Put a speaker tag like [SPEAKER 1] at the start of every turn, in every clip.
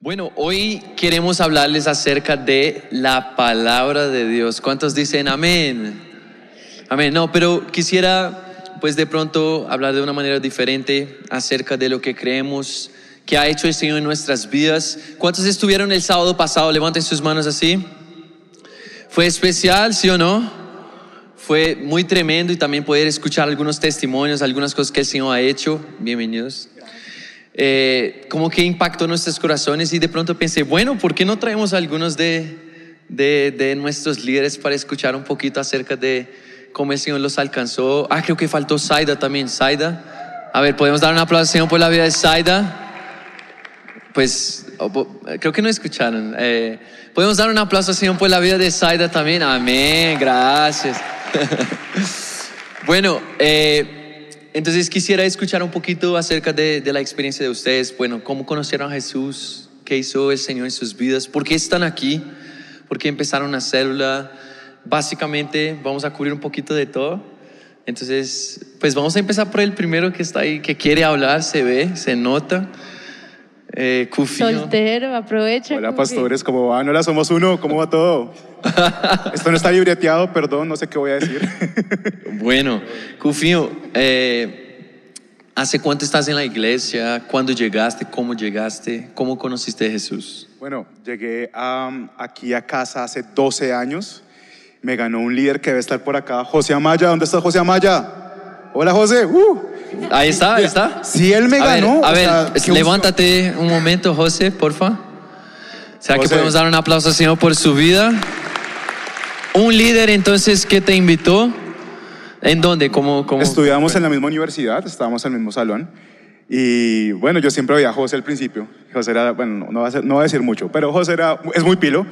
[SPEAKER 1] Bueno, hoy queremos hablarles acerca de la palabra de Dios. ¿Cuántos dicen amén? Amén. No, pero quisiera pues de pronto hablar de una manera diferente acerca de lo que creemos que ha hecho el Señor en nuestras vidas. ¿Cuántos estuvieron el sábado pasado? Levanten sus manos así. ¿Fue especial, sí o no? Fue muy tremendo y también poder escuchar algunos testimonios, algunas cosas que el Señor ha hecho. Bienvenidos. Eh, como que impactó nuestros corazones y de pronto pensé, bueno, ¿por qué no traemos a algunos de, de, de nuestros líderes para escuchar un poquito acerca de cómo el Señor los alcanzó? Ah, creo que faltó Saida también. Saida. A ver, ¿podemos dar un aplauso Señor por la vida de Saida? Pues creo que no escucharon. Eh, ¿Podemos dar un aplauso Señor por la vida de Saida también? Amén, gracias. bueno, eh, entonces quisiera escuchar un poquito acerca de, de, la experiencia de ustedes. Bueno, cómo conocieron a Jesús, qué hizo el Señor en sus vidas, por qué están aquí, por qué empezaron una célula. Básicamente vamos a cubrir un poquito de todo. Entonces, pues vamos a empezar por el primero que está ahí, que quiere hablar, se ve, se nota. Eh,
[SPEAKER 2] Soltero, aprovecha.
[SPEAKER 3] Hola, pastores, ¿cómo van? Hola, somos uno, ¿cómo va todo? Esto no está libreteado, perdón, no sé qué voy a decir.
[SPEAKER 1] bueno, Cufio, eh, ¿hace cuánto estás en la iglesia? ¿Cuándo llegaste? ¿Cómo llegaste? ¿Cómo conociste a Jesús?
[SPEAKER 3] Bueno, llegué um, aquí a casa hace 12 años. Me ganó un líder que debe estar por acá, José Amaya. ¿Dónde está José Amaya? Hola, José. Uh.
[SPEAKER 1] Ahí está, ahí está.
[SPEAKER 3] Si él me
[SPEAKER 1] a
[SPEAKER 3] ganó.
[SPEAKER 1] Ver, a ver, sea, levántate un momento, José, porfa. ¿Será José. que podemos dar un aplauso al Señor por su vida? Un líder entonces que te invitó. ¿En dónde? ¿Cómo, cómo?
[SPEAKER 3] Estudiamos en la misma universidad, estábamos en el mismo salón. Y bueno, yo siempre veía a José al principio. José era, bueno, no va a, no va a decir mucho, pero José era, es muy pilo.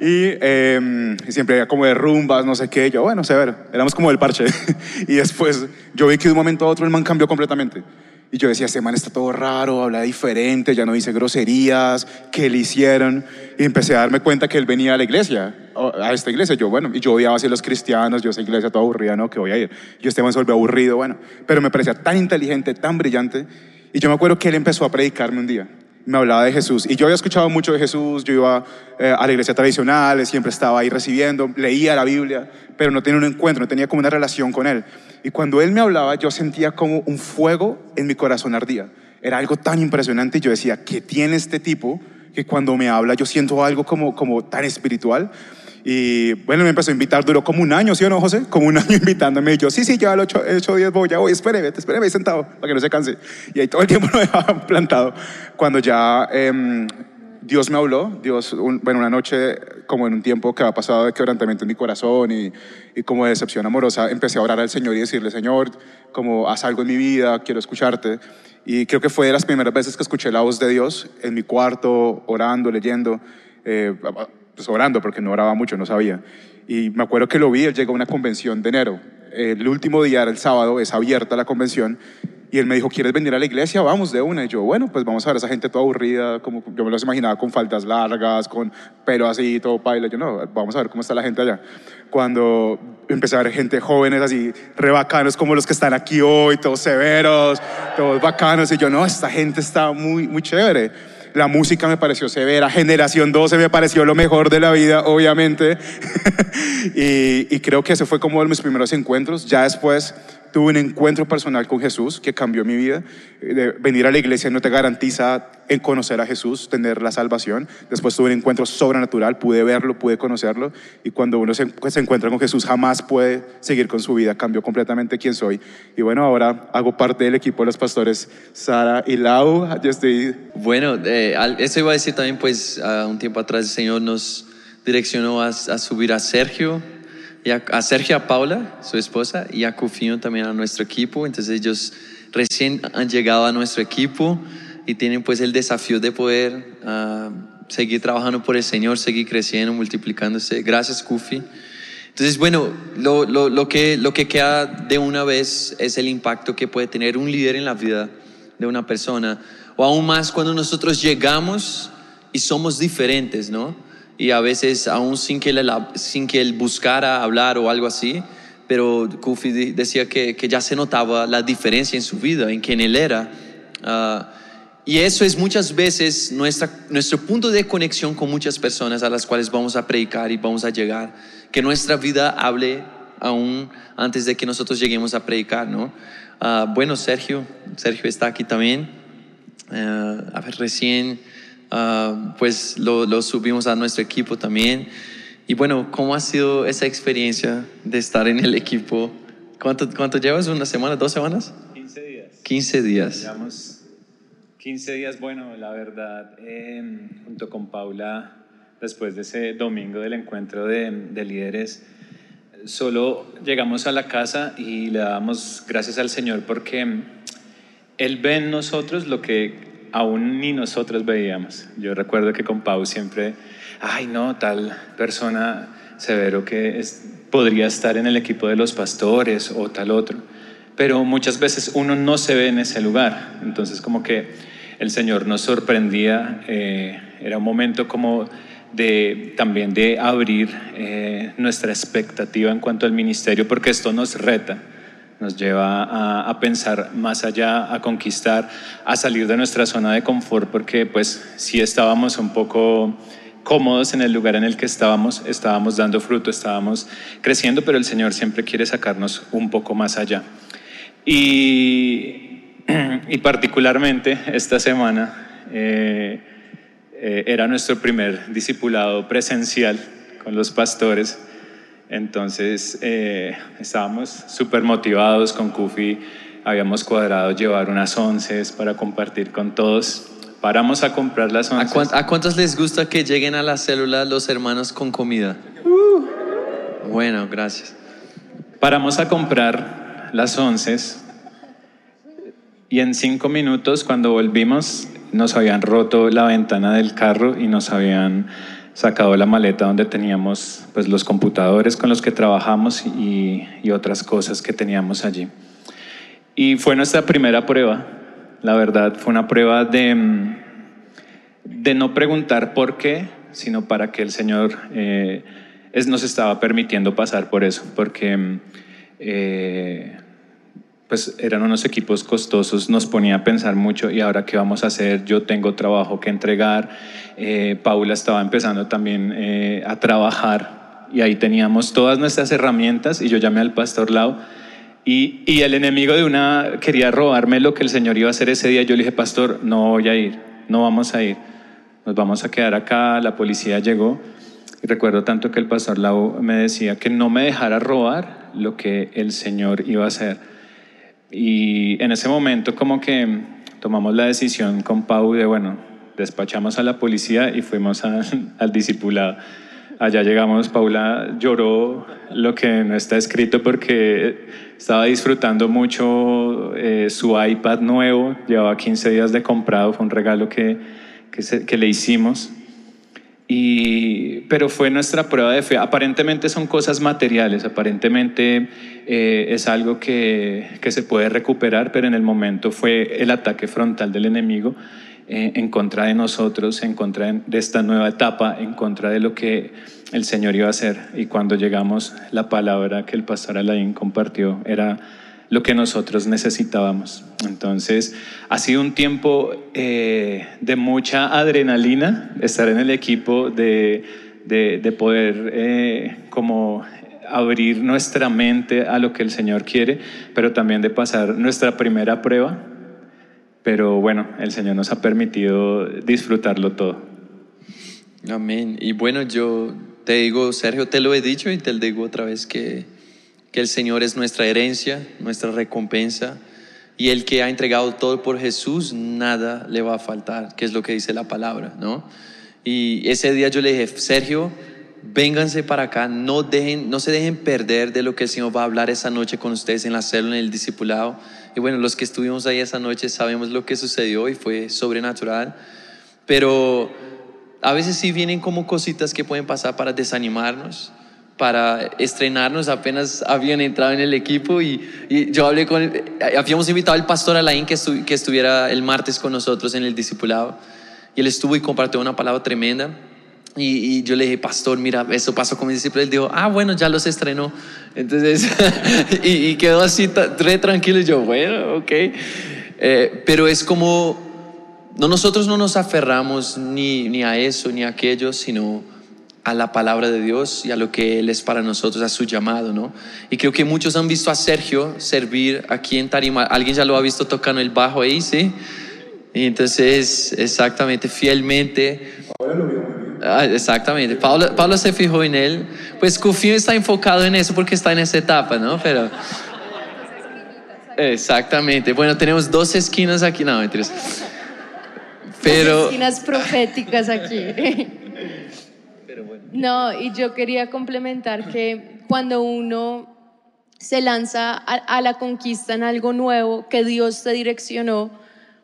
[SPEAKER 3] Y eh, siempre era como de rumbas, no sé qué. Yo, bueno, severo, éramos como del parche. y después yo vi que de un momento a otro el man cambió completamente. Y yo decía, este man está todo raro, habla diferente, ya no dice groserías, ¿qué le hicieron? Y empecé a darme cuenta que él venía a la iglesia, a esta iglesia. Yo, bueno, y yo odiaba a los cristianos, yo esa iglesia toda aburrida, ¿no? Que voy a ir. Yo este man se volvió aburrido, bueno. Pero me parecía tan inteligente, tan brillante. Y yo me acuerdo que él empezó a predicarme un día. Me hablaba de Jesús. Y yo había escuchado mucho de Jesús. Yo iba eh, a la iglesia tradicional, siempre estaba ahí recibiendo, leía la Biblia, pero no tenía un encuentro, no tenía como una relación con él. Y cuando él me hablaba, yo sentía como un fuego en mi corazón ardía. Era algo tan impresionante y yo decía, ¿qué tiene este tipo? Que cuando me habla yo siento algo como, como tan espiritual. Y bueno, me empezó a invitar, duró como un año, ¿sí o no, José? Como un año invitándome. Y yo, sí, sí, ya lo he hecho 10, voy, ya voy, espéreme, espéreme ahí sentado, para que no se canse. Y ahí todo el tiempo lo dejaba plantado. Cuando ya eh, Dios me habló, Dios, un, bueno, una noche, como en un tiempo que ha pasado de quebrantamiento en mi corazón y, y como de decepción amorosa, empecé a orar al Señor y decirle, Señor, como haz algo en mi vida, quiero escucharte. Y creo que fue de las primeras veces que escuché la voz de Dios en mi cuarto, orando, leyendo. Eh, pues orando porque no oraba mucho, no sabía. Y me acuerdo que lo vi, él llegó a una convención de enero. El último día era el sábado, es abierta la convención. Y él me dijo, ¿quieres venir a la iglesia? Vamos de una. Y yo, bueno, pues vamos a ver a esa gente toda aburrida, como yo me los imaginaba con faldas largas, con pelo así, todo paila. Yo, no, vamos a ver cómo está la gente allá. Cuando empecé a ver gente jóvenes así, re bacanos como los que están aquí hoy, todos severos, todos bacanos. Y yo, no, esta gente está muy, muy chévere. La música me pareció severa. Generación 12 me pareció lo mejor de la vida, obviamente. y, creo que ese fue como de mis primeros encuentros. Ya después tuve un encuentro personal con Jesús que cambió mi vida. De venir a la iglesia no te garantiza en conocer a Jesús, tener la salvación. Después tuve un encuentro sobrenatural, pude verlo, pude conocerlo. Y cuando uno se, encuentra con Jesús, jamás puede seguir con su vida. Cambió completamente quién soy. Y bueno, ahora hago parte del equipo de los pastores Sara y Lau. Yo estoy...
[SPEAKER 1] Bueno, eh, eso iba a decir también, pues, un tiempo atrás el Señor nos direccionó a, a subir a Sergio y a, a Sergio a Paula, su esposa, y a Cufino también a nuestro equipo. Entonces ellos recién han llegado a nuestro equipo y tienen pues el desafío de poder uh, seguir trabajando por el Señor, seguir creciendo, multiplicándose. Gracias, Kufi. Entonces, bueno, lo, lo, lo, que, lo que queda de una vez es el impacto que puede tener un líder en la vida de una persona, o aún más cuando nosotros llegamos y somos diferentes, ¿no? y a veces aún sin que, él, sin que él buscara hablar o algo así, pero Kufi decía que, que, ya se notaba la diferencia en su vida, en quién él era. Uh, Y eso es muchas veces nuestra, nuestro punto de conexión con muchas personas a las cuales vamos a predicar y vamos a llegar. Que nuestra vida hable aún antes de que nosotros lleguemos a predicar, ¿no? Ah, bueno, Sergio, Sergio está aquí también. Ah, a ver, recién ah, pues lo, lo subimos a nuestro equipo también. Y bueno, ¿cómo ha sido esa experiencia de estar en el equipo? ¿Cuánto, cuánto llevas? ¿Una semana? ¿Dos semanas?
[SPEAKER 4] 15 días.
[SPEAKER 1] 15 días.
[SPEAKER 4] Llevamos 15 días, bueno, la verdad, eh, junto con Paula, después de ese domingo del encuentro de, de líderes, solo llegamos a la casa y le damos gracias al Señor porque Él ve en nosotros lo que aún ni nosotros veíamos. Yo recuerdo que con Pau siempre, ay no, tal persona severo que podría estar en el equipo de los pastores o tal otro. Pero muchas veces uno no se ve en ese lugar. Entonces como que el Señor nos sorprendía. eh, era un momento como de también de abrir eh, nuestra expectativa en cuanto al ministerio, porque esto nos reta, nos lleva a, a pensar más allá, a conquistar, a salir de nuestra zona de confort, porque pues sí estábamos un poco cómodos en el lugar en el que estábamos, estábamos dando fruto, estábamos creciendo, pero el Señor siempre quiere sacarnos un poco más allá. Y, y particularmente esta semana eh, eh, era nuestro primer discipulado presencial con los pastores. Entonces eh, estábamos súper motivados con Kufi, habíamos cuadrado llevar unas onces para compartir con todos. Paramos a comprar las
[SPEAKER 1] ¿A,
[SPEAKER 4] onces.
[SPEAKER 1] cuán- a cuántos les gusta que lleguen a la célula los hermanos con comida? Bueno, gracias.
[SPEAKER 4] Paramos a comprar las onces y en cinco minutos cuando volvimos nos habían roto la ventana del carro y nos habían sacado la maleta donde teníamos pues, los computadores con los que trabajamos y, otras cosas que teníamos allí. Y fue nuestra primera prueba, la verdad, fue una prueba de, de no preguntar por qué, sino para que el Señor eh, es, nos estaba permitiendo pasar por eso, porque eh, pues eran unos equipos costosos, nos ponía a pensar mucho y ahora qué vamos a hacer, yo tengo trabajo que entregar, eh, Paula estaba empezando también eh, a trabajar y ahí teníamos todas nuestras herramientas y yo llamé al pastor Lau y, y el enemigo de una quería robarme lo que el Señor iba a hacer ese día, yo le dije, pastor, no voy a ir, no vamos a ir, nos vamos a quedar acá, la policía llegó y recuerdo tanto que el pastor Lau me decía que no me dejara robar lo que el Señor iba a hacer. Y en ese momento como que tomamos la decisión con Pau de, bueno, despachamos a la policía y fuimos a- al discipulado. Allá llegamos, Paula lloró lo que no está escrito porque estaba disfrutando mucho eh, su iPad nuevo, llevaba 15 días de comprado, fue un regalo que, que le hicimos. Y, pero fue nuestra prueba de fe. Aparentemente son cosas materiales, aparentemente eh, es algo que, que se puede recuperar, pero en el momento fue el ataque frontal del enemigo eh, en contra de nosotros, en contra de, esta nueva etapa, en contra de lo que el Señor iba a hacer. Y cuando llegamos, la palabra que el pastor Alain compartió era lo que nosotros necesitábamos. Entonces, ha sido un tiempo eh, de mucha adrenalina estar en el equipo, de, de, de poder como abrir nuestra mente a lo que el Señor quiere, pero también de pasar nuestra primera prueba. Pero bueno, el Señor nos ha permitido disfrutarlo todo.
[SPEAKER 1] Amén. Y bueno, yo te digo, Sergio, te lo he dicho y te lo digo otra vez que, que el Señor es nuestra herencia, nuestra recompensa. Y el que ha entregado todo por Jesús, nada le va a faltar, que es lo que dice la palabra, ¿no? Y ese día yo le dije, Sergio, vénganse para acá, no, dejen, no se dejen perder de lo que el Señor va a hablar esa noche con ustedes en la célula, en el discipulado. Y bueno, los que estuvimos ahí esa noche sabemos lo que sucedió y fue sobrenatural. Pero a veces sí vienen como cositas que pueden pasar para desanimarnos, para estrenarnos. Apenas habían entrado en el equipo y, y yo hablé con, habíamos invitado al pastor Alain que, estu- que estuviera el martes con nosotros en el discipulado. Y él estuvo y compartió una palabra tremenda. Y, y yo le dije, pastor, mira, eso pasó con mi discípulo. Él dijo, ah, bueno, ya los estrenó. Entonces, y, y quedó así re tranquilo. Y yo, bueno, ok. Eh, pero es como no, nosotros no nos aferramos ni, ni a eso ni a aquello, sino a la palabra de Dios y a lo que Él es para nosotros, a su llamado, ¿no? Y creo que muchos han visto a Sergio servir aquí en Tarima. ¿Alguien ya lo ha visto tocando el bajo ahí, sí? Y entonces, exactamente, fielmente. Ah, exactamente. Pablo, se fijó en él. Pues Cufín está enfocado en eso porque está en esa etapa, ¿no? Pero. Exactamente. Bueno, tenemos dos esquinas aquí. No, mentiras. Pero.
[SPEAKER 2] Las esquinas proféticas aquí. No, y yo quería complementar que cuando uno se lanza a, a la conquista en algo nuevo, que Dios te direccionó,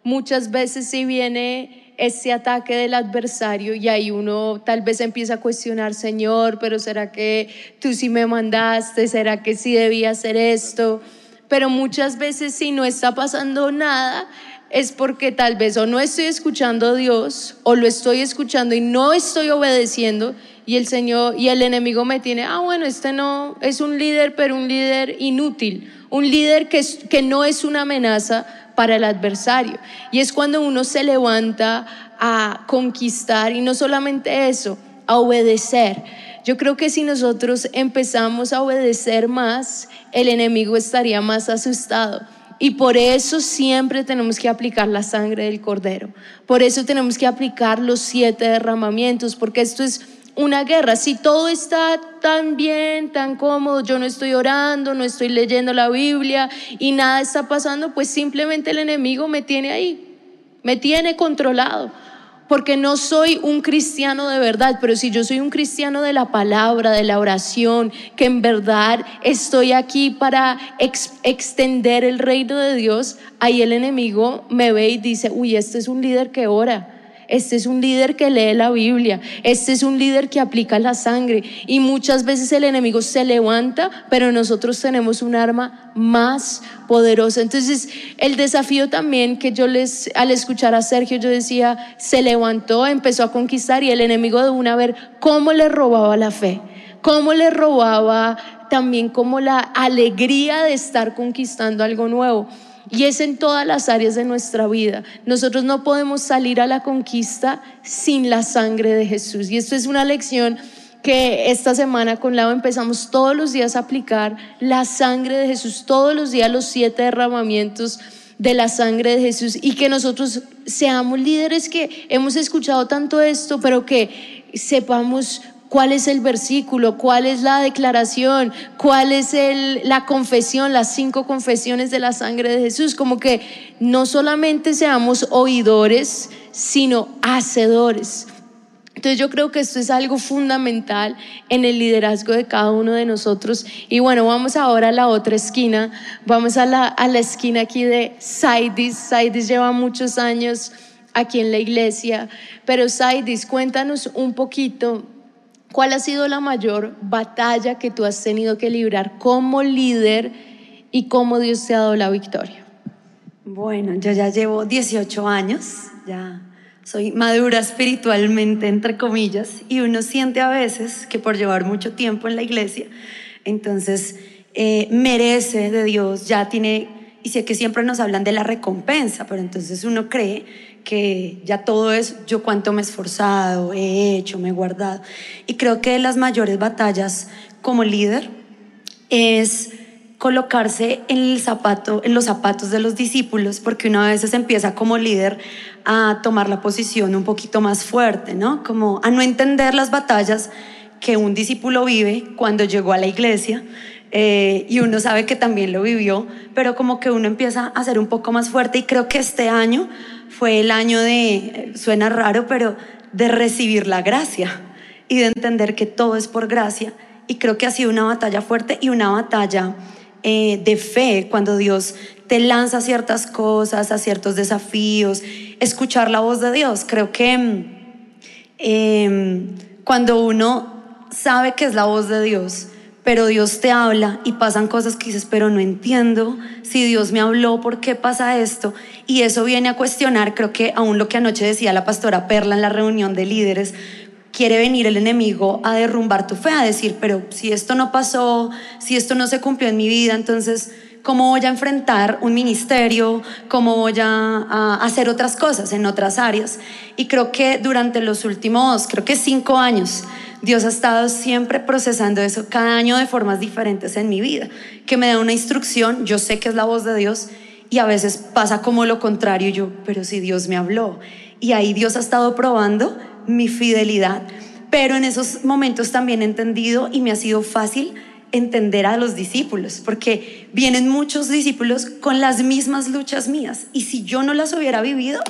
[SPEAKER 2] muchas veces si viene ese ataque del adversario y ahí uno tal vez empieza a cuestionar, Señor, pero ¿será que tú sí me mandaste? ¿Será que sí debía hacer esto? Pero muchas veces si no está pasando nada, es porque tal vez o no estoy escuchando a Dios o lo estoy escuchando y no estoy obedeciendo y el Señor y el enemigo me tiene, ah, bueno, este no es un líder, pero un líder inútil, un líder que, que no es una amenaza para el adversario. Y es cuando uno se levanta a conquistar y no solamente eso, a obedecer. Yo creo que si nosotros empezamos a obedecer más, el enemigo estaría más asustado. Y por eso siempre tenemos que aplicar la sangre del cordero. Por eso tenemos que aplicar los siete derramamientos, porque esto es una guerra. Si todo está tan bien, tan cómodo, yo no estoy orando, no estoy leyendo la Biblia y nada está pasando, pues simplemente el enemigo me tiene ahí, me tiene controlado. Porque no soy un cristiano de verdad, pero si yo soy un cristiano de la palabra, de la oración, que en verdad estoy aquí para extender el reino de Dios, ahí el enemigo me ve y dice, uy, este es un líder que ora este es un líder que lee la Biblia. Este es un líder que aplica la sangre. Y muchas veces el enemigo se levanta, pero nosotros tenemos un arma más poderosa. Entonces, el desafío también que yo les, al escuchar a Sergio, yo decía, se levantó, empezó a conquistar y el enemigo de una ver cómo le robaba la fe, cómo le robaba también como la alegría de estar conquistando algo nuevo. Y es en todas las áreas de nuestra vida. Nosotros no podemos salir a la conquista sin la sangre de Jesús. Y esto es una lección que esta semana con Lau empezamos todos los días a aplicar la sangre de Jesús, todos los días los siete derramamientos de la sangre de Jesús y que nosotros seamos líderes que hemos escuchado tanto esto, pero que sepamos cuál es el versículo, cuál es la declaración, cuál es la confesión, las cinco confesiones de la sangre de Jesús, como que no solamente seamos oidores, sino hacedores. Entonces yo creo que esto es algo fundamental en el liderazgo de cada uno de nosotros. Y bueno, vamos ahora a la otra esquina, vamos a la, a la esquina aquí de Saidis. Saidis lleva muchos años aquí en la iglesia, pero Saidis, cuéntanos un poquito ¿Cuál ha sido la mayor batalla que tú has tenido que librar como líder y cómo Dios te ha dado la victoria?
[SPEAKER 5] Bueno, yo ya llevo 18 años, ya soy madura espiritualmente, entre comillas, y uno siente a veces que por llevar mucho tiempo en la iglesia, entonces eh, merece de Dios, ya tiene, y sé que siempre nos hablan de la recompensa, pero entonces uno cree que ya todo es yo cuánto me he esforzado, he hecho, me he guardado. Y creo que las mayores batallas como líder es colocarse en el zapato, en los zapatos de los discípulos, porque una vez se empieza como líder a tomar la posición un poquito más fuerte, ¿no? Como a no entender las batallas que un discípulo vive cuando llegó a la iglesia. Eh, y uno sabe que también lo vivió, pero como que uno empieza a ser un poco más fuerte y creo que este año fue el año de, suena raro, pero de recibir la gracia y de entender que todo es por gracia. Y creo que ha sido una batalla fuerte y una batalla eh, de fe cuando Dios te lanza ciertas cosas, a ciertos desafíos, escuchar la voz de Dios. Creo que em, cuando uno sabe que es la voz de Dios, pero Dios te habla y pasan cosas que dices, pero no entiendo si Dios me habló, ¿por qué pasa esto? Y eso viene a cuestionar, creo que aún lo que anoche decía la pastora Perla en la reunión de líderes, quiere venir el enemigo a derrumbar tu fe, a decir, pero si esto no pasó, si esto no se cumplió en mi vida, entonces, cómo voy a enfrentar un ministerio, cómo voy a, hacer otras cosas en otras áreas. Y creo que durante los últimos, creo que cinco años, Dios ha estado siempre procesando eso cada año de formas diferentes en mi vida, que me da una instrucción, yo sé que es la voz de Dios y a veces pasa como lo contrario, yo, pero si Dios me habló. Y ahí Dios ha estado probando mi fidelidad. Pero en esos momentos también he entendido y me ha sido fácil entender a los discípulos, porque vienen muchos discípulos con las mismas luchas mías. Y si yo no las hubiera vivido,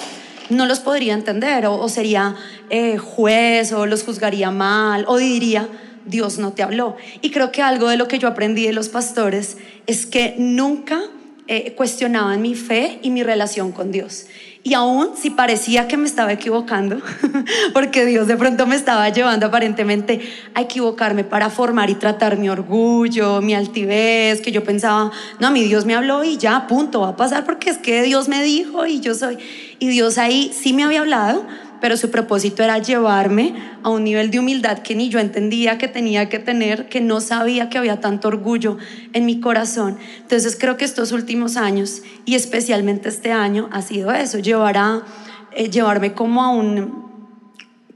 [SPEAKER 5] no los podría entender o, sería eh, juez o los juzgaría mal o diría, Dios no te habló. Y creo que algo de lo que yo aprendí de los pastores es que nunca eh, cuestionaban mi fe y mi relación con Dios. Y aún si parecía que me estaba equivocando, porque Dios de pronto me estaba llevando aparentemente a equivocarme para formar y tratar mi orgullo, mi altivez, que yo pensaba, no, mi Dios me habló y ya, punto, va a pasar porque es que Dios me dijo y yo soy. Y Dios ahí sí me había hablado, pero su propósito era llevarme a un nivel de humildad que ni yo entendía que tenía que tener, que no sabía que había tanto orgullo en mi corazón. Entonces creo que estos últimos años y especialmente este año ha sido eso, llevar eh, llevarme como a un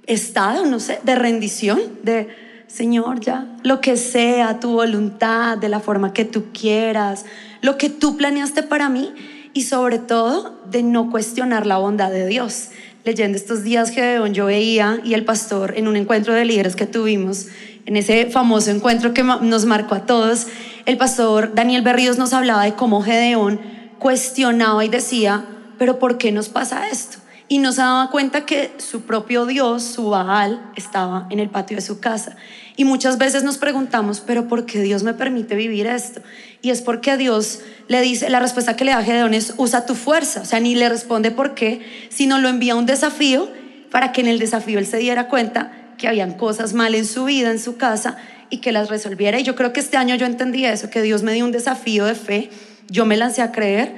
[SPEAKER 5] estado, no sé, de rendición, de Señor, ya, lo que sea tu voluntad, de la forma que tú quieras, lo que tú planeaste para mí y sobre todo de no cuestionar la bondad de Dios leyendo estos días Gedeón, yo veía y el pastor en un encuentro de líderes que tuvimos, en ese famoso encuentro que nos marcó a todos, el pastor Daniel Berríos nos hablaba de cómo Gedeón cuestionaba y decía, pero ¿por qué nos pasa esto? Y no se daba cuenta que su propio Dios, su Baal, estaba en el patio de su casa. Y muchas veces nos preguntamos, pero ¿por qué Dios me permite vivir esto? Y es porque Dios le dice, la respuesta que le da Gedeón es, usa tu fuerza. O sea, ni le responde por qué, sino lo envía a un desafío para que en el desafío él se diera cuenta que habían cosas mal en su vida, en su casa, y que las resolviera. Y yo creo que este año yo entendí eso, que Dios me dio un desafío de fe, yo me lancé a creer,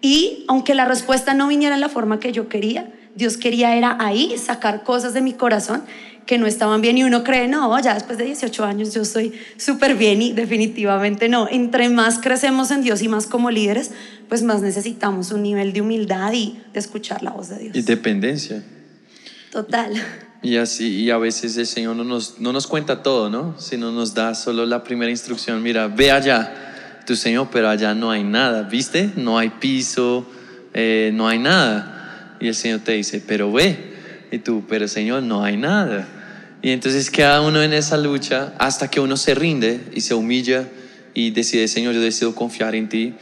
[SPEAKER 5] y aunque la respuesta no viniera en la forma que yo quería, Dios quería era ahí sacar cosas de mi corazón que no estaban bien y uno cree, no, ya después de 18 años yo soy súper bien y definitivamente no. Entre más crecemos en Dios y más como líderes, pues más necesitamos un nivel de humildad y de escuchar la voz de Dios.
[SPEAKER 1] Y dependencia.
[SPEAKER 5] Total.
[SPEAKER 1] Y así, y a veces el Señor no nos, no nos cuenta todo, ¿no? Sino nos da solo la primera instrucción, mira, ve allá, tu Señor, pero allá no hay nada, ¿viste? No hay piso, eh, no hay nada. Y el Señor te dice, pero ve. Y tú, pero Señor, no hay nada. Y entonces queda uno en esa lucha hasta que uno se rinde y se humilla y decide, Señor, yo decido confiar en ti.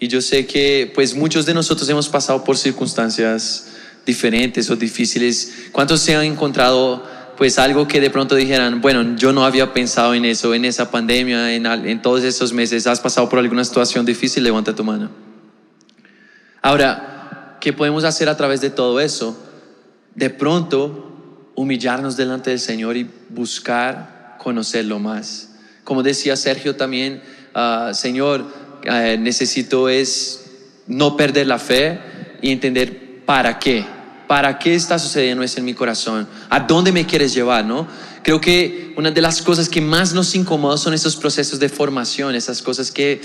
[SPEAKER 1] Y yo sé que pues muchos de nosotros hemos pasado por circunstancias diferentes o difíciles. ¿Cuántos se han encontrado pues algo que de pronto dijeran, bueno, yo no había pensado en eso, en esa pandemia, en, todos esos meses, has pasado por alguna situación difícil, levanta tu mano. Ahora, ¿qué podemos hacer a través de todo eso? De pronto humillarnos delante del Señor y buscar conocerlo más. Como decía Sergio también, ah, Señor, eh, necesito es no perder la fe y entender para qué, para qué está sucediendo eso en mi corazón, a dónde me quieres llevar, ¿no? Creo que una de las cosas que más nos incomoda son esos procesos de formación, esas cosas que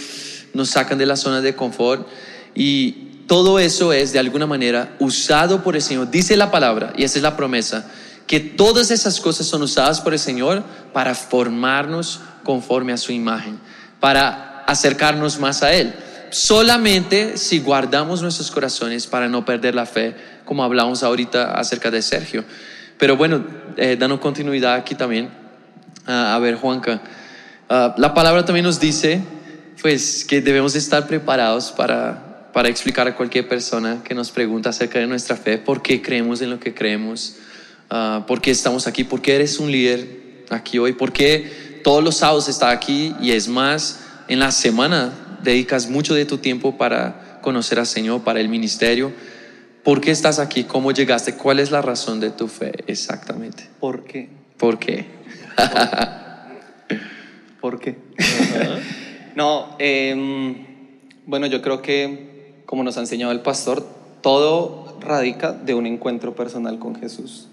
[SPEAKER 1] nos sacan de la zona de confort y todo eso es de alguna manera usado por el Señor. Dice la palabra, y esa es la promesa, que todas esas cosas son usadas por el Señor para formarnos conforme a su imagen, para acercarnos más a Él. Solamente si guardamos nuestros corazones para no perder la fe, como hablamos ahorita acerca de Sergio. Pero bueno, eh, dando continuidad aquí también. a ver, Juanca, ah, la palabra también nos dice pues que debemos estar preparados para, para explicar a cualquier persona que nos pregunta acerca de nuestra fe, por qué creemos en lo que creemos, uh, por qué estamos aquí, por qué eres un líder aquí hoy, por qué todos los sábados estás aquí y es más, en la semana dedicas mucho de tu tiempo para conocer al Señor, para el ministerio. ¿Por qué estás aquí? ¿Cómo llegaste? ¿Cuál es la razón de tu fe exactamente?
[SPEAKER 6] ¿Por qué?
[SPEAKER 1] ¿Por qué?
[SPEAKER 6] ¿Por qué? no, eh, bueno, yo creo que, como nos ha enseñado el pastor, todo radica de un encuentro personal con Jesús.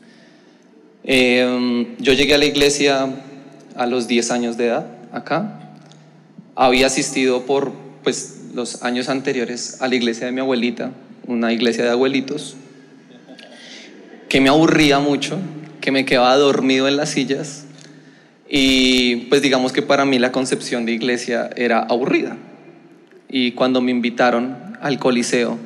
[SPEAKER 6] Eh, yo llegué a la iglesia a los 10 años de edad, acá. Había asistido por, pues, los años anteriores a la iglesia de mi abuelita, una iglesia de abuelitos, que me aburría mucho, que me quedaba dormido en las sillas y pues digamos que para mí la concepción de iglesia era aburrida. Y cuando me invitaron al Coliseo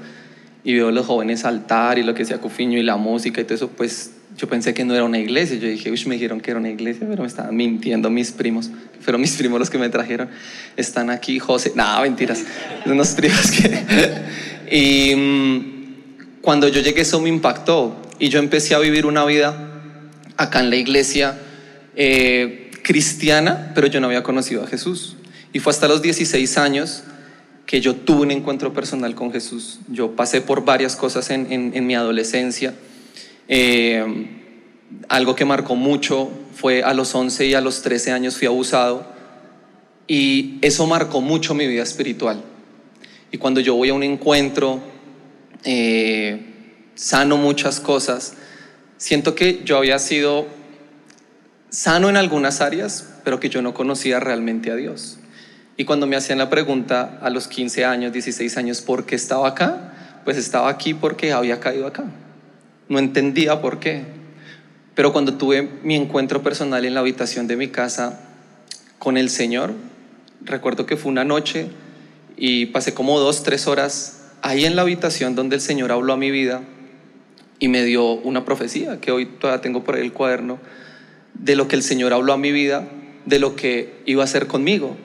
[SPEAKER 6] y veo a los jóvenes saltar y lo que sea Cufiño y la música y todo eso, pues yo pensé que no era una iglesia. Yo dije, uy, me dijeron que era una iglesia, pero me estaban mintiendo mis primos. Fueron mis primos los que me trajeron. Están aquí, José. No, mentiras. Unos primos que. Y mm, cuando yo llegué, eso me impactó. Y yo empecé a vivir una vida acá en la iglesia eh, cristiana, pero yo no había conocido a Jesús. Y fue hasta los 16 años que yo tuve un encuentro personal con Jesús. Yo pasé por varias cosas en, en, en mi adolescencia. Eh, algo que marcó mucho fue a los 11 y a los 13 años fui abusado y eso marcó mucho mi vida espiritual. Y cuando yo voy a un encuentro, eh, sano muchas cosas, siento que yo había sido sano en algunas áreas, pero que yo no conocía realmente a Dios. Y cuando me hacían la pregunta a los 15 años, 16 años, ¿por qué estaba acá? Pues estaba aquí porque había caído acá. No entendía por qué. Pero cuando tuve mi encuentro personal en la habitación de mi casa con el Señor, recuerdo que fue una noche y pasé como dos, tres horas ahí en la habitación donde el Señor habló a mi vida y me dio una profecía, que hoy todavía tengo por ahí el cuaderno, de lo que el Señor habló a mi vida, de lo que iba a hacer conmigo.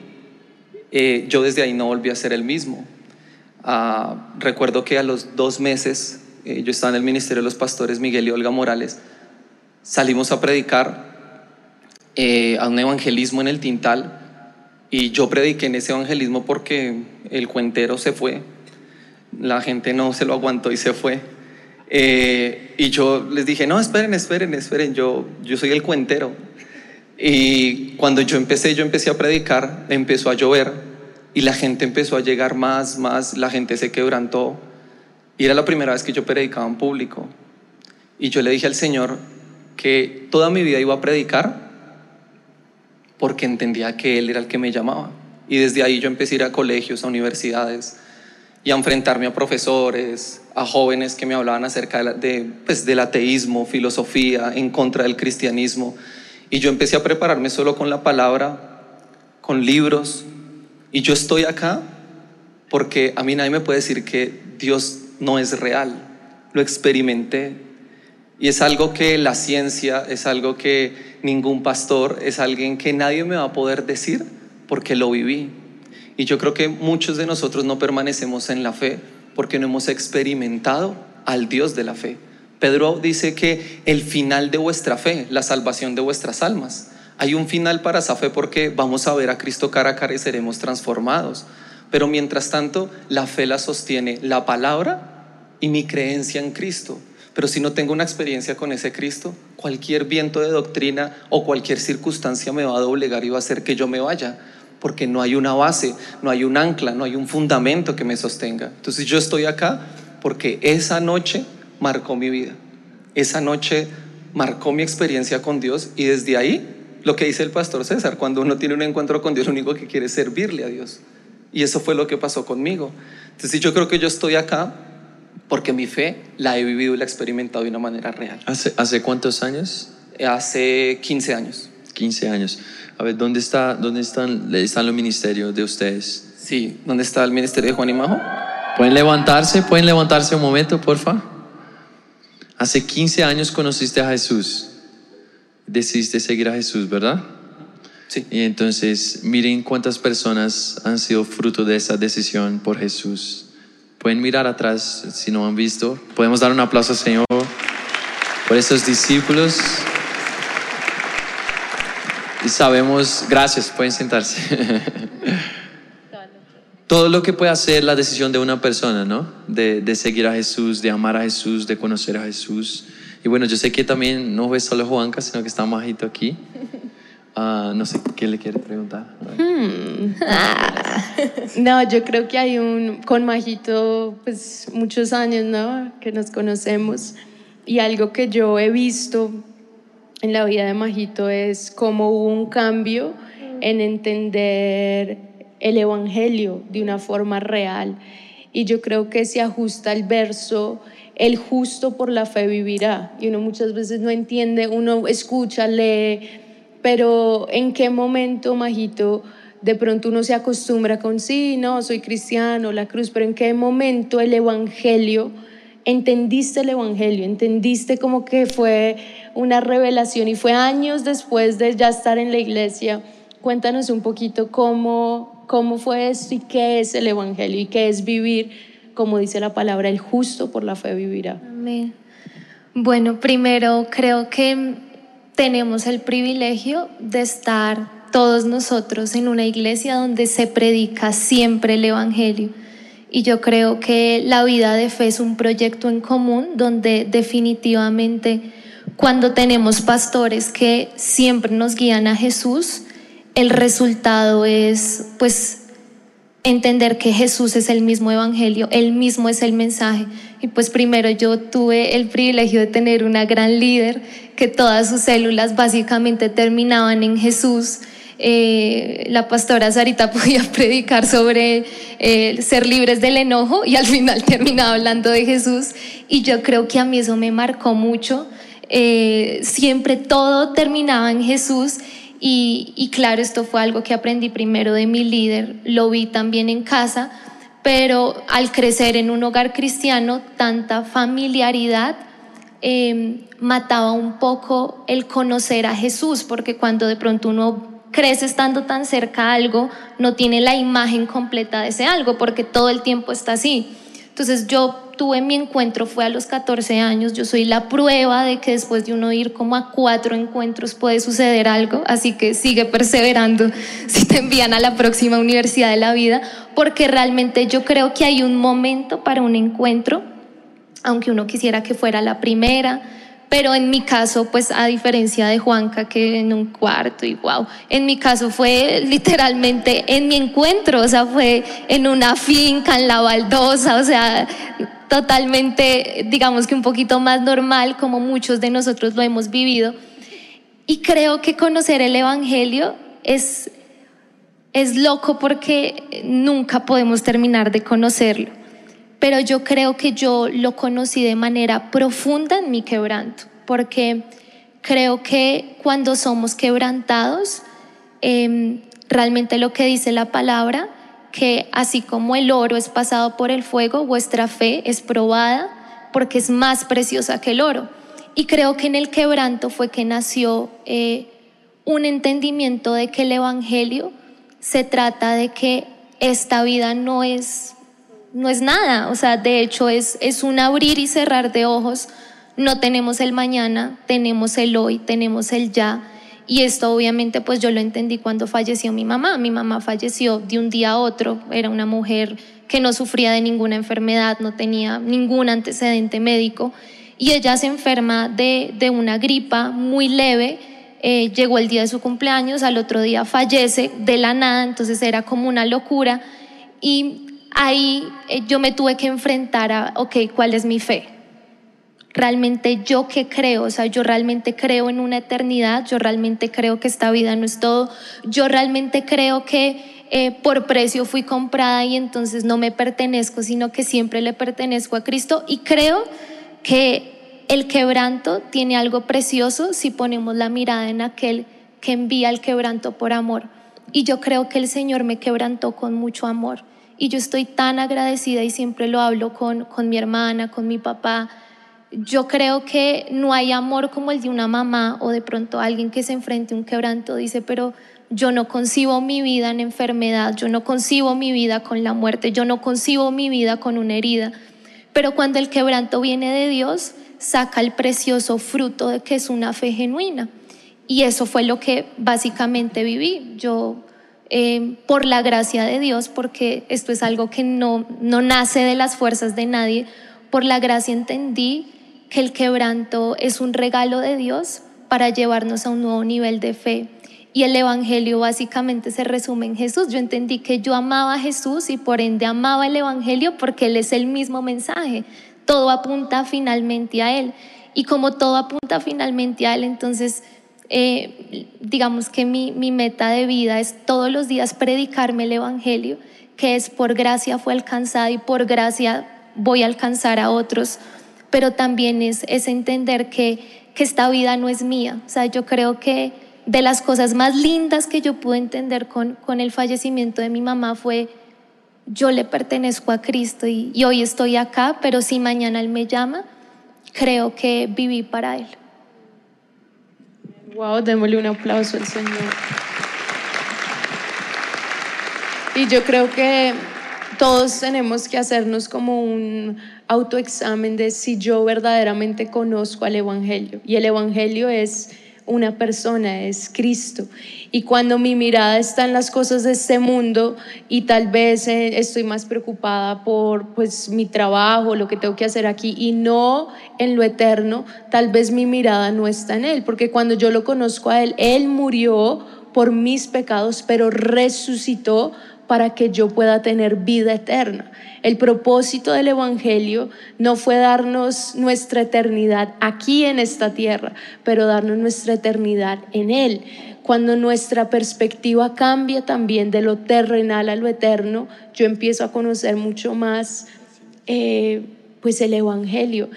[SPEAKER 6] Eh, yo desde ahí no volví a ser el mismo. Ah, recuerdo que a los dos meses eh, yo estaba en el Ministerio de los Pastores Miguel y Olga Morales, salimos a predicar eh, a un evangelismo en el Tintal y yo prediqué en ese evangelismo porque el cuentero se fue, la gente no se lo aguantó y se fue. Eh, y yo les dije, no, esperen, esperen, esperen, yo, yo soy el cuentero. Y cuando yo empecé, yo empecé a predicar, empezó a llover y la gente empezó a llegar más, más, la gente se quebrantó. Y era la primera vez que yo predicaba en público. Y yo le dije al Señor que toda mi vida iba a predicar porque entendía que Él era el que me llamaba. Y desde ahí yo empecé a ir a colegios, a universidades y a enfrentarme a profesores, a jóvenes que me hablaban acerca de, pues, del ateísmo, filosofía, en contra del cristianismo. Y yo empecé a prepararme solo con la palabra, con libros. Y yo estoy acá porque a mí nadie me puede decir que Dios no es real. Lo experimenté. Y es algo que la ciencia, es algo que ningún pastor, es alguien que nadie me va a poder decir porque lo viví. Y yo creo que muchos de nosotros no permanecemos en la fe porque no hemos experimentado al Dios de la fe. Pedro dice que el final de vuestra fe, la salvación de vuestras almas. Hay un final para esa fe porque vamos a ver a Cristo cara a cara y seremos transformados. Pero mientras tanto, la fe la sostiene la palabra y mi creencia en Cristo. Pero si no tengo una experiencia con ese Cristo, cualquier viento de doctrina o cualquier circunstancia me va a doblegar y va a hacer que yo me vaya, porque no hay una base, no hay un ancla, no hay un fundamento que me sostenga. Entonces yo estoy acá porque esa noche marcó mi vida. Esa noche marcó mi experiencia con Dios y desde ahí, lo que dice el pastor César, cuando uno tiene un encuentro con Dios, lo único que quiere es servirle a Dios. Y eso fue lo que pasó conmigo. Entonces yo creo que yo estoy acá porque mi fe la he vivido y la he experimentado de una manera real.
[SPEAKER 1] ¿Hace, hace cuántos años?
[SPEAKER 6] Hace 15 años.
[SPEAKER 1] 15 años. A ver, ¿dónde, está, dónde están, están los ministerios de ustedes?
[SPEAKER 6] Sí, ¿dónde está el ministerio de Juan y Majo?
[SPEAKER 1] ¿Pueden levantarse? ¿Pueden levantarse un momento, porfa? Hace 15 años conociste a Jesús. Decidiste seguir a Jesús, ¿verdad?
[SPEAKER 6] Sí.
[SPEAKER 1] Y entonces, miren cuántas personas han sido fruto de esa decisión por Jesús. Pueden mirar atrás si no han visto. Podemos dar un aplauso al Señor por esos discípulos. Y sabemos, gracias, pueden sentarse. Todo lo que puede hacer la decisión de una persona, ¿no? De, de, seguir a Jesús, de amar a Jesús, de conocer a Jesús. Y bueno, yo sé que también no fue solo Juanca, sino que está Majito aquí. Uh, no sé qué le quiere preguntar.
[SPEAKER 2] Hmm. no, yo creo que hay un, con Majito, pues muchos años, ¿no? Que nos conocemos. Y algo que yo he visto en la vida de Majito es cómo hubo un cambio en entender el Evangelio de una forma real. Y yo creo que se ajusta el verso, el justo por la fe vivirá. Y uno muchas veces no entiende, uno escucha, lee, pero ¿en qué momento, Majito, de pronto uno se acostumbra con, sí, no, soy cristiano, la cruz, pero ¿en qué momento el Evangelio, entendiste el Evangelio, entendiste como que fue una revelación y fue años después de ya estar en la iglesia? Cuéntanos un poquito cómo, cómo fue esto y qué es el Evangelio y qué es vivir, como dice la palabra, el justo por la fe vivirá.
[SPEAKER 7] Amén. Bueno, primero creo que tenemos el privilegio de estar todos nosotros en una iglesia donde se predica siempre el Evangelio. Y yo creo que la vida de fe es un proyecto en común donde definitivamente cuando tenemos pastores que siempre nos guían a Jesús, el resultado es pues entender que Jesús es el mismo evangelio, él mismo es el mensaje. Y pues primero yo tuve el privilegio de tener una gran líder que todas sus células básicamente terminaban en Jesús. Eh, la pastora Sarita podía predicar sobre eh, ser libres del enojo y al final terminaba hablando de Jesús. Y yo creo que a mí eso me marcó mucho. Eh, siempre todo terminaba en Jesús y, claro, esto fue algo que aprendí primero de mi líder, lo vi también en casa, pero al crecer en un hogar cristiano, tanta familiaridad em, mataba un poco el conocer a Jesús, porque cuando de pronto uno crece estando tan cerca a algo, no tiene la imagen completa de ese algo, porque todo el tiempo está así. Entonces yo tuve mi encuentro fue a los 14 años. Yo soy la prueba de que después de uno ir como a cuatro encuentros puede suceder algo. Así que sigue perseverando si te envían a la próxima universidad de la vida, porque realmente yo creo que hay un momento para un encuentro, aunque uno quisiera que fuera la primera. Pero en mi caso, pues a diferencia de Juanca, que en un cuarto y wow, en mi caso fue literalmente en mi encuentro, o sea, fue en una finca, en la baldosa, o sea, totalmente, digamos que un poquito más normal, como muchos de nosotros lo hemos vivido. Y creo que conocer el Evangelio es, es loco porque nunca podemos terminar de conocerlo. Pero yo creo que yo lo conocí de manera profunda en mi quebranto, porque creo que cuando somos quebrantados, em, realmente lo que dice la palabra que así como el oro es pasado por el fuego, vuestra fe es probada porque es más preciosa que el oro. Y creo que en el quebranto fue que nació eh, un entendimiento de que el Evangelio se trata de que esta vida no es, no es nada, o sea, de hecho es, es un abrir y cerrar de ojos. No tenemos el mañana, tenemos el hoy, tenemos el ya y esto obviamente pues yo lo entendí cuando falleció mi mamá. Mi mamá falleció de un día a otro, era una mujer que no sufría de ninguna enfermedad, no tenía ningún antecedente médico y ella se enferma de, de una gripa muy leve. Eh, llegó el día de su cumpleaños, al otro día fallece de la nada, entonces era como una locura y ahí eh, yo me tuve que enfrentar a, ok, ¿cuál es mi fe? Realmente yo que creo, o sea, yo realmente creo en una eternidad, yo realmente creo que esta vida no es todo, yo realmente creo que eh, por precio fui comprada y entonces no me pertenezco, sino que siempre le pertenezco a Cristo y creo que el quebranto tiene algo precioso si ponemos la mirada en aquel que envía el quebranto por amor. Y yo creo que el Señor me quebrantó con mucho amor. Y yo estoy tan agradecida y siempre lo hablo con, con mi hermana, con mi papá, yo creo que no hay amor como el de una mamá o de pronto alguien que se enfrente a un quebranto dice, pero yo no concibo mi vida en enfermedad, yo no concibo mi vida con la muerte, yo no concibo mi vida con una herida. Pero cuando el quebranto viene de Dios, saca el precioso fruto de que es una fe genuina. Y eso fue lo que básicamente viví. Yo, eh, por la gracia de Dios, porque esto es algo que no, no nace de las fuerzas de nadie, por la gracia entendí que el quebranto es un regalo de Dios para llevarnos a un nuevo nivel de fe. Y el Evangelio básicamente se resume en Jesús. Yo entendí que yo amaba a Jesús y por ende amaba el Evangelio porque Él es el mismo mensaje. Todo apunta finalmente a Él. Y como todo apunta finalmente a Él, entonces eh, digamos que mi, meta de vida es todos los días predicarme el Evangelio, que es por gracia fue alcanzada y por gracia voy a alcanzar a otros, pero también es, es entender que, que esta vida no es mía. O sea, yo creo que de las cosas más lindas que yo pude entender con, con el fallecimiento de mi mamá fue yo le pertenezco a Cristo y, y, hoy estoy acá, pero si mañana Él me llama, creo que viví para Él.
[SPEAKER 2] Wow, démosle un aplauso al Señor. Y yo creo que todos tenemos que hacernos como un autoexamen de si yo verdaderamente conozco al Evangelio. Y el Evangelio es una persona, es Cristo. Y cuando mi mirada está en las cosas de este mundo y tal vez eh, estoy más preocupada por pues mi trabajo, lo que tengo que hacer aquí y no en lo eterno, tal vez mi mirada no está en él, porque cuando yo lo conozco a él, él murió por mis pecados, pero resucitó para que yo pueda tener vida eterna. El propósito del Evangelio no fue darnos nuestra eternidad aquí en esta tierra, pero darnos nuestra eternidad en Él. Cuando nuestra perspectiva cambia también de lo terrenal a lo eterno, yo empiezo a conocer mucho más eh, pues el Evangelio.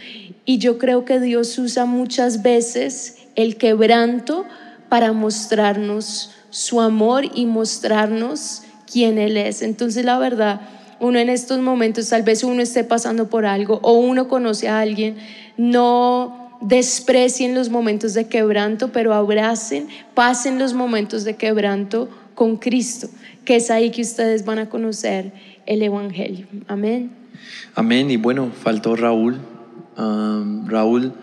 [SPEAKER 2] Y yo creo que Dios usa muchas veces el quebranto para mostrarnos su amor y mostrarnos quién Él es. Entonces la verdad, uno en estos momentos, tal vez uno esté pasando por algo o uno conoce a alguien, no desprecien los momentos de quebranto, pero abracen, pasen los momentos de quebranto con Cristo, que es ahí que ustedes van a conocer el Evangelio. Amén.
[SPEAKER 1] Amén. Y bueno, faltó Raúl. Um, Raúl,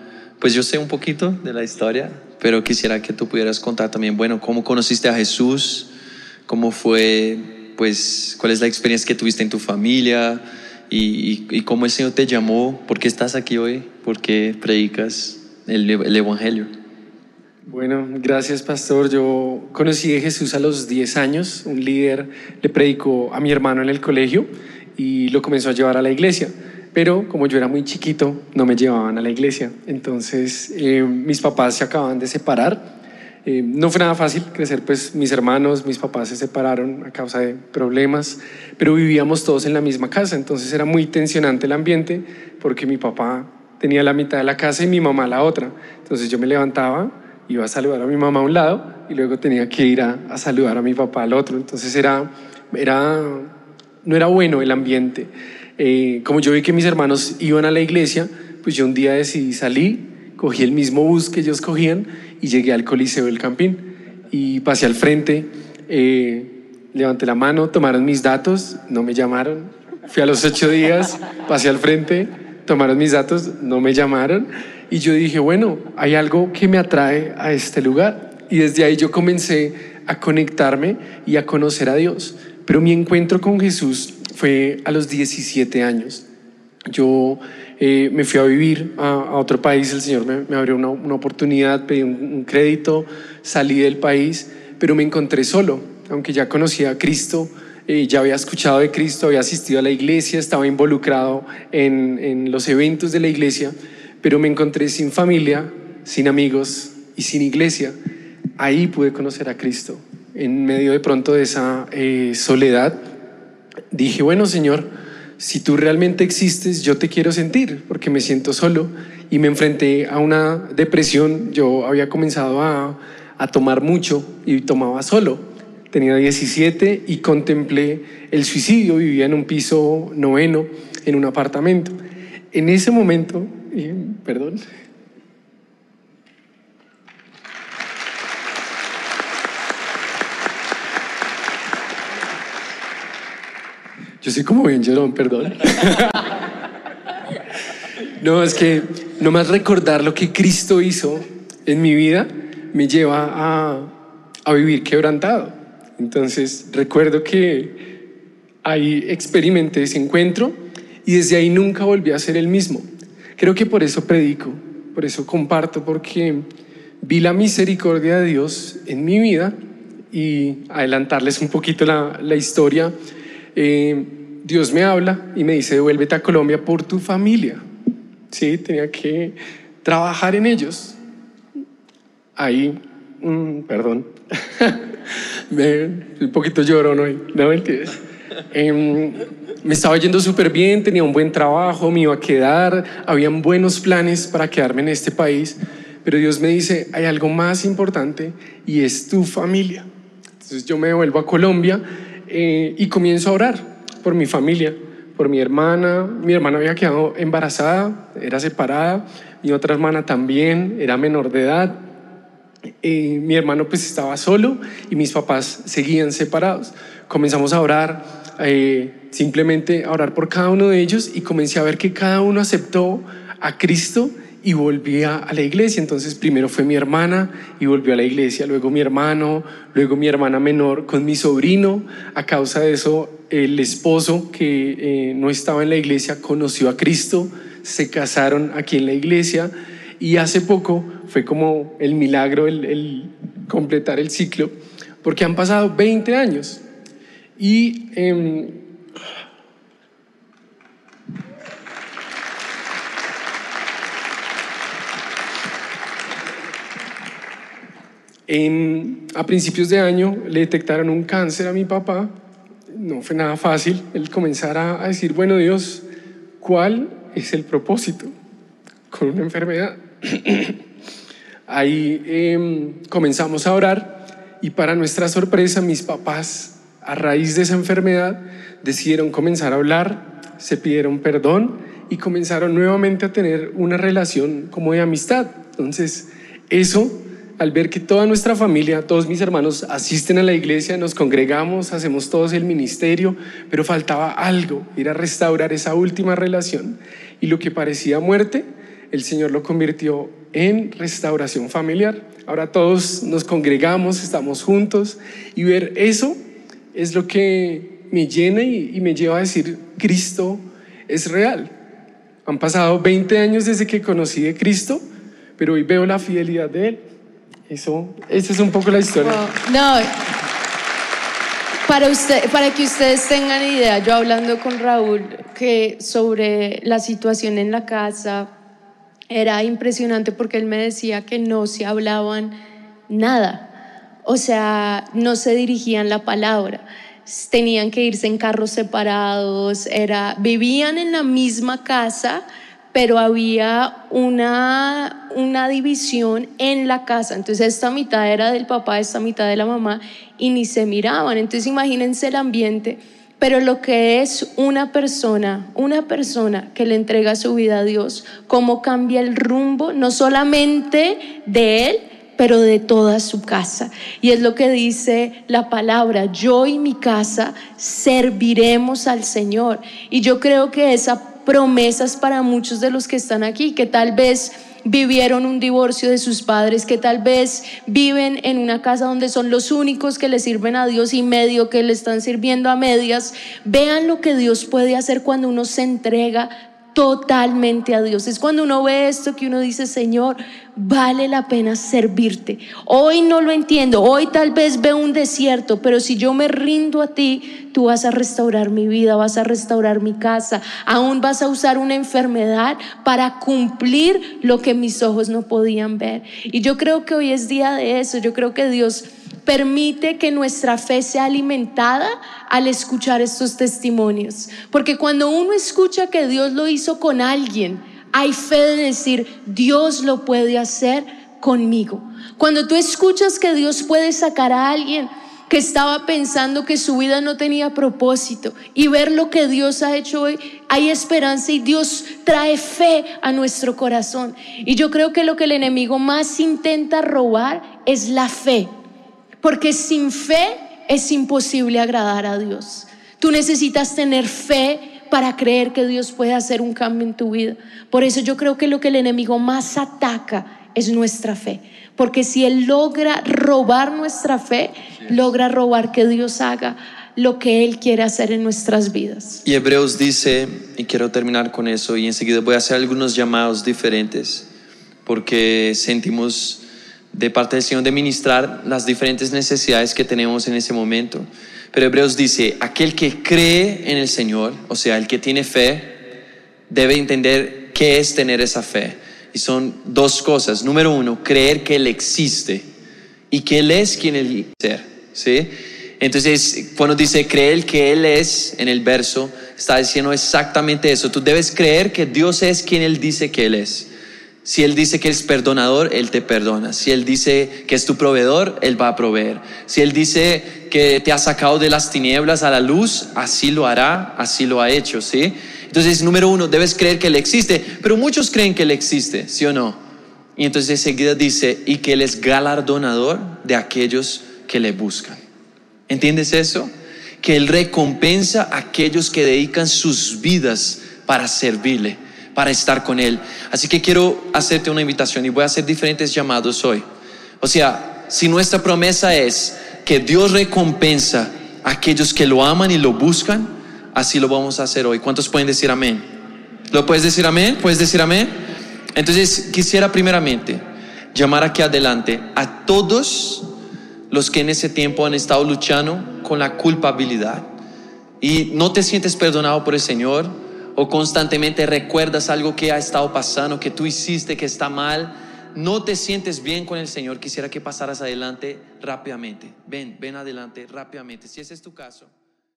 [SPEAKER 1] pues yo sé un poquito de la historia, pero quisiera que tú pudieras contar también, bueno, cómo conociste a Jesús, cómo fue pues, cuál es la experiencia que tuviste en tu familia y, y, cómo el Señor te llamó, por qué estás aquí hoy, por qué predicas el, el Evangelio.
[SPEAKER 8] Bueno, gracias pastor. Yo conocí a Jesús a los 10 años. Un líder le predicó a mi hermano en el colegio y lo comenzó a llevar a la iglesia. Pero como yo era muy chiquito, no me llevaban a la iglesia. Entonces eh, mis papás se acababan de separar eh, no fue nada fácil crecer, pues mis hermanos, mis papás se separaron a causa de problemas, pero vivíamos todos en la misma casa, entonces era muy tensionante el ambiente porque mi papá tenía la mitad de la casa y mi mamá la otra. Entonces yo me levantaba, iba a saludar a mi mamá a un lado y luego tenía que ir a, saludar a mi papá al otro. Entonces era, era, no era bueno el ambiente. Eh, como yo vi que mis hermanos iban a la iglesia, pues yo un día decidí salir, cogí el mismo bus que ellos cogían y llegué al Coliseo del Campín. Y pasé al frente, eh, levanté la mano, tomaron mis datos, no me llamaron, fui a los ocho días, pasé al frente, tomaron mis datos, no me llamaron. Y yo dije, bueno, hay algo que me atrae a este lugar. Y desde ahí yo comencé a conectarme y a conocer a Dios. Pero mi encuentro con Jesús fue a los 17 años. Yo eh, me fui a vivir a, otro país, el Señor me, abrió una, oportunidad, pedí un, crédito, salí del país, pero me encontré solo, aunque ya conocía a Cristo, eh, ya había escuchado de Cristo, había asistido a la iglesia, estaba involucrado en, los eventos de la iglesia, pero me encontré sin familia, sin amigos y sin iglesia. Ahí pude conocer a Cristo. En medio de pronto de esa eh, soledad, dije, bueno Señor, si tú realmente existes, yo te quiero sentir, porque me siento solo. Y me enfrenté a una depresión. Yo había comenzado a, tomar mucho y tomaba solo. Tenía 17 y contemplé el suicidio. Vivía en un piso noveno, en un apartamento. En ese momento, perdón, Yo soy como bien llorón, perdón. no, es que nomás recordar lo que Cristo hizo en mi vida me lleva a, a vivir quebrantado. Entonces recuerdo que ahí experimenté ese encuentro y desde ahí nunca volví a ser el mismo. Creo que por eso predico, por eso comparto, porque vi la misericordia de Dios en mi vida y adelantarles un poquito la, la historia. Eh, Dios me habla y me dice, devuélvete a Colombia por tu familia. Sí, tenía que trabajar en ellos. Ahí mm, perdón, me, un poquito llorón hoy, no mentiras. Em, me estaba yendo súper bien, tenía un buen trabajo, me iba a quedar, habían buenos planes para quedarme en este país, pero Dios me dice, hay algo más importante y es tu familia. Entonces yo me vuelvo a Colombia eh, y comienzo a orar por mi familia, por mi hermana. Mi hermana había quedado embarazada, era separada, mi otra hermana también era menor de edad. Eh, mi hermano pues estaba solo y mis papás seguían separados. Comenzamos a orar, eh, simplemente a orar por cada uno de ellos y comencé a ver que cada uno aceptó a Cristo y volvía a la iglesia. Entonces primero fue mi hermana y volvió a la iglesia, luego mi hermano, luego mi hermana menor con mi sobrino. A causa de eso, el esposo que eh, no estaba en la iglesia conoció a Cristo, se casaron aquí en la iglesia y hace poco fue como el milagro, el, completar el ciclo, porque han pasado 20 años. Y em, a principios de año le detectaron un cáncer a mi papá. No fue nada fácil el comenzar a, decir, bueno Dios, ¿cuál es el propósito con una enfermedad? Ahí em, comenzamos a orar y para nuestra sorpresa mis papás, a raíz de esa enfermedad, decidieron comenzar a hablar, se pidieron perdón y comenzaron nuevamente a tener una relación como de amistad. Entonces, eso al ver que toda nuestra familia, todos mis hermanos asisten a la iglesia, nos congregamos, hacemos todos el ministerio, pero faltaba algo, ir a restaurar esa última relación. Y lo que parecía muerte, el Señor lo convirtió en restauración familiar. Ahora todos nos congregamos, estamos juntos y ver eso es lo que me llena y, me lleva a decir, Cristo es real. Han pasado 20 años desde que conocí de Cristo, pero hoy veo la fidelidad de Él. Eso, esa es un poco la historia.
[SPEAKER 2] No, para, usted, para que ustedes tengan idea, yo hablando con Raúl que sobre la situación en la casa era impresionante porque él me decía que no se hablaban nada, o sea, no se dirigían la palabra, tenían que irse en carros separados, era, vivían en la misma casa, pero había una, una división en la casa. Entonces esta mitad era del papá, esta mitad de la mamá, y ni se miraban. Entonces imagínense el ambiente. Pero lo que es una persona, una persona que le entrega su vida a Dios, cómo cambia el rumbo, no solamente de él, pero de toda su casa. Y es lo que dice la palabra, yo y mi casa serviremos al Señor. Y yo creo que esa promesas para muchos de los que están aquí, que tal vez vivieron un divorcio de sus padres, que tal vez viven en una casa donde son los únicos que le sirven a Dios y medio que le están sirviendo a medias. Vean lo que Dios puede hacer cuando uno se entrega totalmente a Dios. Es cuando uno ve esto que uno dice, Señor, vale la pena servirte. Hoy no lo entiendo, hoy tal vez veo un desierto, pero si yo me rindo a ti, tú vas a restaurar mi vida, vas a restaurar mi casa, aún vas a usar una enfermedad para cumplir lo que mis ojos no podían ver. Y yo creo que hoy es día de eso, yo creo que Dios permite que nuestra fe sea alimentada al escuchar estos testimonios. Porque cuando uno escucha que Dios lo hizo con alguien, hay fe de decir, Dios lo puede hacer conmigo. Cuando tú escuchas que Dios puede sacar a alguien que estaba pensando que su vida no tenía propósito y ver lo que Dios ha hecho hoy, hay esperanza y Dios trae fe a nuestro corazón. Y yo creo que lo que el enemigo más intenta robar es la fe. Porque sin fe es imposible agradar a Dios. Tú necesitas tener fe para creer que Dios puede hacer un cambio en tu vida. Por eso yo creo que lo que el enemigo más ataca es nuestra fe. Porque si Él logra robar nuestra fe, logra robar que Dios haga lo que Él quiere hacer en nuestras vidas.
[SPEAKER 1] Y Hebreos dice, y quiero terminar con eso, y enseguida voy a hacer algunos llamados diferentes, porque sentimos de parte del Señor de ministrar las diferentes necesidades que tenemos en ese momento. Pero Hebreos dice, aquel que cree en el Señor, o sea, el que tiene fe, debe entender qué es tener esa fe. Y son dos cosas. Número uno, creer que Él existe. y que Él es quien Él ser, ¿sí? Entonces, cuando dice creer que Él es, en el verso, está diciendo exactamente eso. Tú debes creer que Dios es quien Él dice que Él es. Si Él dice que es perdonador, Él te perdona. Si Él dice que es tu proveedor, Él va a proveer. Si Él dice que te ha sacado de las tinieblas a la luz, así lo hará, así lo ha hecho, ¿sí? Entonces, número uno, debes creer que Él existe, pero muchos creen que Él existe, ¿sí o no? Y entonces enseguida dice, y que Él es galardonador de aquellos que le buscan. ¿Entiendes eso? Que Él recompensa a aquellos que dedican sus vidas para servirle, para estar con Él. Así que quiero hacerte una invitación y voy a hacer diferentes llamados hoy. O sea, si nuestra promesa es que Dios recompensa a aquellos que lo aman y lo buscan, así lo vamos a hacer hoy. ¿Cuántos pueden decir amén? ¿Lo puedes decir amén? ¿Puedes decir amén? Entonces quisiera primeramente llamar aquí adelante a todos los que en ese tiempo han estado luchando con la culpabilidad y no te sientes perdonado por el Señor o constantemente recuerdas algo que ha estado pasando, que tú hiciste, que está mal, no te sientes bien con el Señor, quisiera que pasaras adelante rápidamente. Ven, ven adelante rápidamente. Si ese es tu caso.